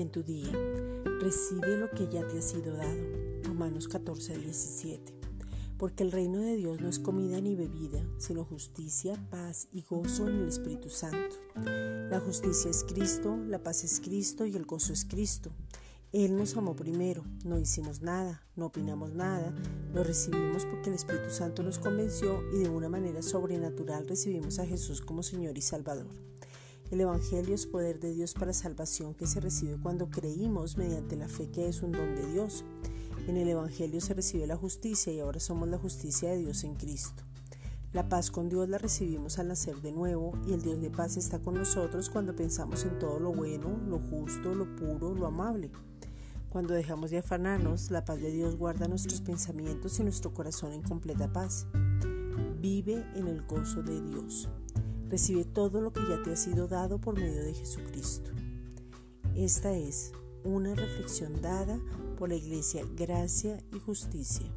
en tu día. Recibe lo que ya te ha sido dado. Romanos 14, 17. Porque el reino de Dios no es comida ni bebida, sino justicia, paz y gozo en el Espíritu Santo. La justicia es Cristo, la paz es Cristo y el gozo es Cristo. Él nos amó primero, no hicimos nada, no opinamos nada, lo recibimos porque el Espíritu Santo nos convenció y de una manera sobrenatural recibimos a Jesús como Señor y Salvador. El Evangelio es poder de Dios para salvación que se recibe cuando creímos mediante la fe que es un don de Dios. En el Evangelio se recibe la justicia y ahora somos la justicia de Dios en Cristo. La paz con Dios la recibimos al nacer de nuevo y el Dios de paz está con nosotros cuando pensamos en todo lo bueno, lo justo, lo puro, lo amable. Cuando dejamos de afanarnos, la paz de Dios guarda nuestros pensamientos y nuestro corazón en completa paz. Vive en el gozo de Dios. Recibe todo lo que ya te ha sido dado por medio de Jesucristo. Esta es una reflexión dada por la Iglesia Gracia y Justicia.